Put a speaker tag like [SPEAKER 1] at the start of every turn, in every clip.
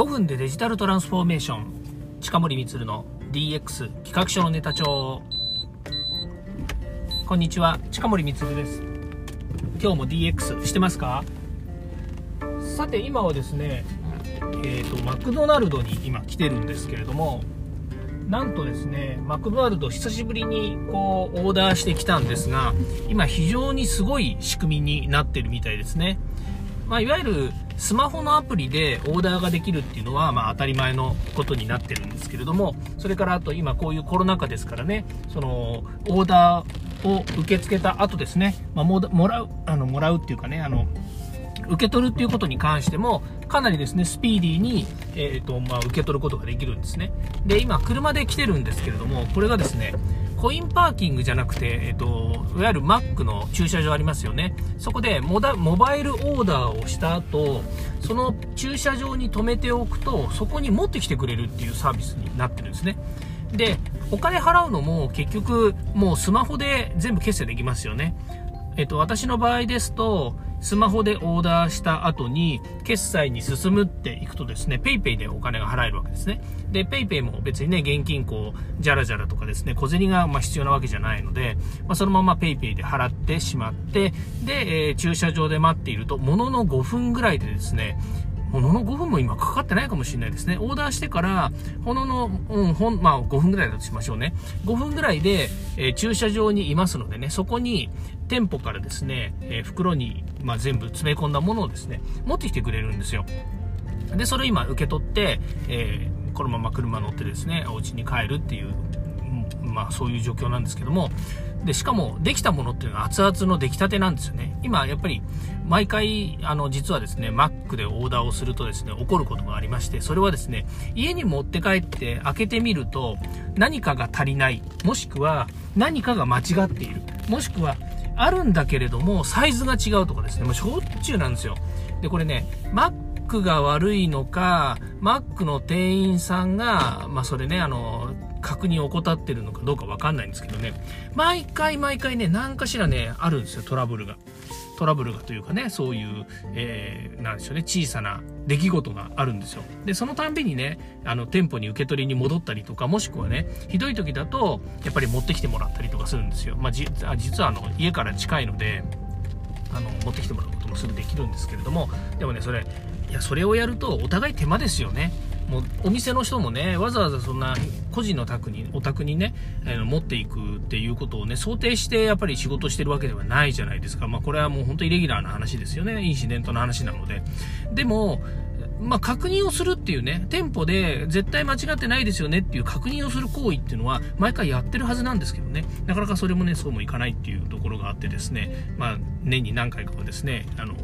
[SPEAKER 1] 5分でデジタルトランスフォーメーション。近森光の DX 企画書のネタ帳。こんにちは近森光です。今日も DX してますか？さて今はですねえーと、マクドナルドに今来てるんですけれどもなんとですねマクドナルド久しぶりにこうオーダーしてきたんですが今非常にすごい仕組みになってるみたいですね。まあ、いわゆるスマホのアプリでオーダーができるっていうのは、まあ、当たり前のことになってるんですけれども、それからあと今こういうコロナ禍ですからね、その、オーダーを受け付けた後ですね、まあ、もらう、あの、もらうっていうかね、あの、受け取るっていうことに関しても、かなりですね、スピーディーに、えっ、ー、と、まあ、受け取ることができるんですね。で、今、車で来てるんですけれども、これがですね、コインパーキングじゃなくて、えっと、いわゆる Mac の駐車場ありますよね。そこでモバイルオーダーをした後、その駐車場に止めておくと、そこに持ってきてくれるっていうサービスになってるんですね。で、お金払うのも結局もうスマホで全部決済できますよね。えっと、私の場合ですと、スマホでオーダーした後に、決済に進むっていくとですね、PayPay でお金が払えるわけですね。で、PayPay も別にね、現金こう、じゃらじゃらとかですね、小銭がま必要なわけじゃないので、まあ、そのまま PayPay で払ってしまって、で、えー、駐車場で待っていると、ものの5分ぐらいでですね、ものの5分も今かかってないかもしれないですね。オーダーしてから、ほのの、うん、ほん、まあ5分ぐらいだとしましょうね。5分ぐらいで、えー、駐車場にいますのでね、そこに店舗からですね、えー、袋に、まあ、全部詰め込んだものをですね、持ってきてくれるんですよ。で、それを今受け取って、えー、このまま車乗ってですね、お家に帰るっていう、まあそういう状況なんですけども、で、しかも、できたものっていうのは熱々の出来たてなんですよね。今、やっぱり、毎回、あの、実はですね、Mac でオーダーをするとですね、起こることがありまして、それはですね、家に持って帰って開けてみると、何かが足りない、もしくは、何かが間違っている、もしくは、あるんだけれども、サイズが違うとかですね、もうしょっちゅうなんですよ。で、これね、Mac が悪いのか、Mac の店員さんが、まあ、それね、あの、確認を怠ってるのかどうかわかんないんですけどね、毎回毎回ね、何かしらね、あるんですよ、トラブルが。トラブルがというかね、そういう、えー、なんでしょうね、小さな出来事があるんですよ。で、そのたんびにね、あの、店舗に受け取りに戻ったりとか、もしくはね、ひどい時だと、やっぱり持ってきてもらったりとかするんですよ。まあ、じ実はあの、家から近いので、あの、持ってきてもらうこともすぐできるんですけれども、でもね、それ、いや、それをやると、お互い手間ですよね。もうお店の人もね、わざわざそんな個人の宅に、お宅にね、えー、持っていくっていうことをね、想定してやっぱり仕事してるわけではないじゃないですか。まあこれはもう本当イレギュラーな話ですよね。インシデントの話なので。でも、まあ、確認をするっていうね、店舗で絶対間違ってないですよねっていう確認をする行為っていうのは、毎回やってるはずなんですけどね、なかなかそれもね、そうもいかないっていうところがあってですね、まあ、年に何回かはですね、あの、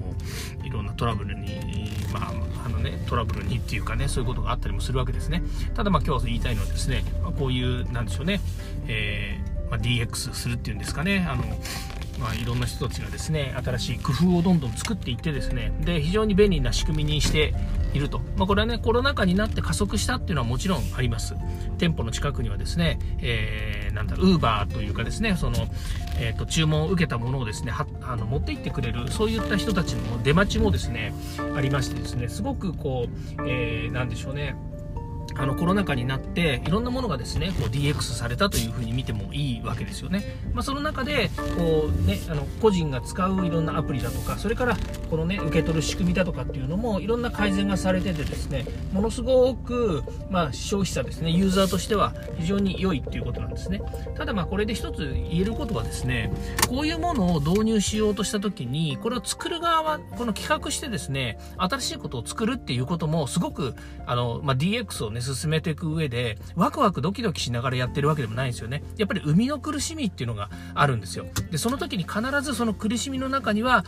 [SPEAKER 1] いろんなトラブルに、まあ、あのね、トラブルにっていうかね、そういうことがあったりもするわけですね。ただまあ今日は言いたいのはですね、まあ、こういう、なんでしょうね、えー、まあ、DX するっていうんですかね、あの、まあ、いろんな人たちがですね新しい工夫をどんどん作っていってですねで非常に便利な仕組みにしていると、まあ、これはねコロナ禍になって加速したっていうのはもちろんあります。店舗の近くにはですね、えー、なんだウーバーというかですねその、えーと、注文を受けたものをですねはあの持って行ってくれるそういった人たちの出待ちもですねありましてですねすごくこう、えー、なんでしょうねあのコロナ禍になっていろんなものがですねこう DX されたというふうに見てもいいわけですよね、まあ、その中でこう、ね、あの個人が使ういろんなアプリだとかそれからこのね受け取る仕組みだとかっていうのもいろんな改善がされててですねものすごく、まあ、消費者ですねユーザーとしては非常に良いっていうことなんですね。ただまあこれで一つ言えることはですねこういうものを導入しようとした時にこれを作る側はこの企画してですね新しいことを作るっていうこともすごくあの、まあ、DX をね進めていく上で、ワクワクドキドキしながらやってるわけでもないんですよね。やっぱり生みの苦しみっていうのがあるんですよ。で、その時に必ずその苦しみの中には、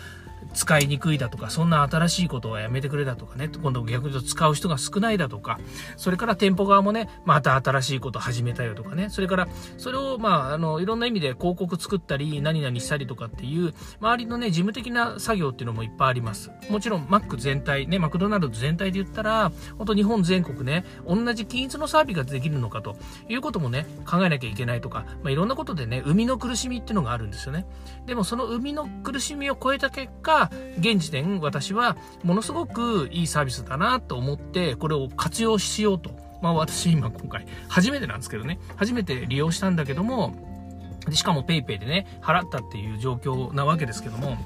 [SPEAKER 1] 使いにくいだとか、そんな新しいことはやめてくれだとかね、今度逆に言うと使う人が少ないだとか、それから店舗側もね、また新しいこと始めたよとかね、それから、それを、まあ、あの、いろんな意味で広告作ったり、何々したりとかっていう、周りのね、事務的な作業っていうのもいっぱいあります。もちろん、マック全体、ね、マクドナルド全体で言ったら、本当日本全国ね、同じ均一のサービスができるのかということもね、考えなきゃいけないとか、まあ、いろんなことでね、生みの苦しみっていうのがあるんですよね。でも、その生みの苦しみを超えた結果、果、現時点私はものすごくいいサービスだなと思って、これを活用しようと。まあ私今今回初めてなんですけどね、初めて利用したんだけども、しかも PayPay でね、払ったっていう状況なわけですけども、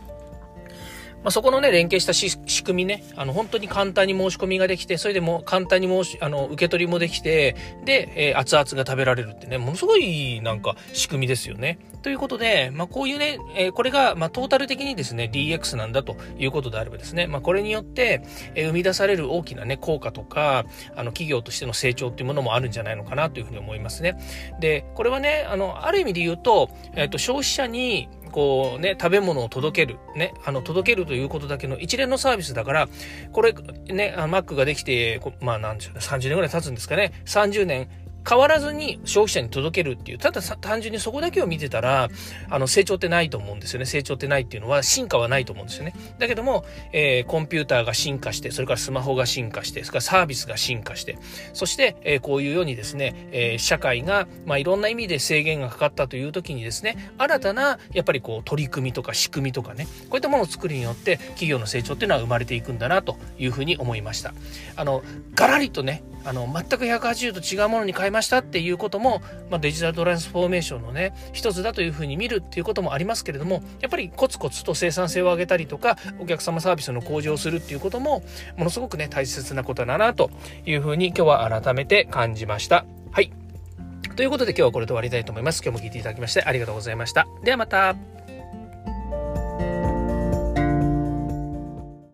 [SPEAKER 1] まあ、そこのね、連携した仕組みね、あの、本当に簡単に申し込みができて、それでも簡単に申し、あの、受け取りもできて、で、えー、熱々が食べられるってね、ものすごいなんか仕組みですよね。ということで、まあ、こういうね、えー、これが、まあ、トータル的にですね、DX なんだということであればですね、まあ、これによって、えー、生み出される大きなね、効果とか、あの、企業としての成長っていうものもあるんじゃないのかなというふうに思いますね。で、これはね、あの、ある意味で言うと、えっ、と、消費者に、こうね、食べ物を届ける、ね、あの、届けるということだけの一連のサービスだから、これ、ね、マックができて、まあなんでしょうね、30年ぐらい経つんですかね、30年変わらずに消費者に届けるっていう、ただ単純にそこだけを見てたら、あの、成長ってないと思うんですよね。成長ってないっていうのは進化はないと思うんですよね。だけども、えー、コンピューターが進化して、それからスマホが進化して、それからサービスが進化して、そして、えー、こういうようにですね、えー、社会が、まあ、いろんな意味で制限がかかったという時にですね、新たな、やっぱりこう、取り組みとか仕組みとかね、こういったものを作るによって、企業の成長っていうのは生まれていくんだな、というふうに思いました。あの、ガラリとね、あの、全く180度違うものに変えましたっていうことも、まあ、デジタルトランスフォーメーションのね、一つだというふうに見るっていうこともありますけれども、やっぱりコツコツと生産性を上げたりとか、お客様サービスの向上をするっていうことも、ものすごくね、大切なことだなというふうに今日は改めて感じました。はい。ということで今日はこれで終わりたいと思います。今日も聞いていただきましてありがとうございました。ではまた。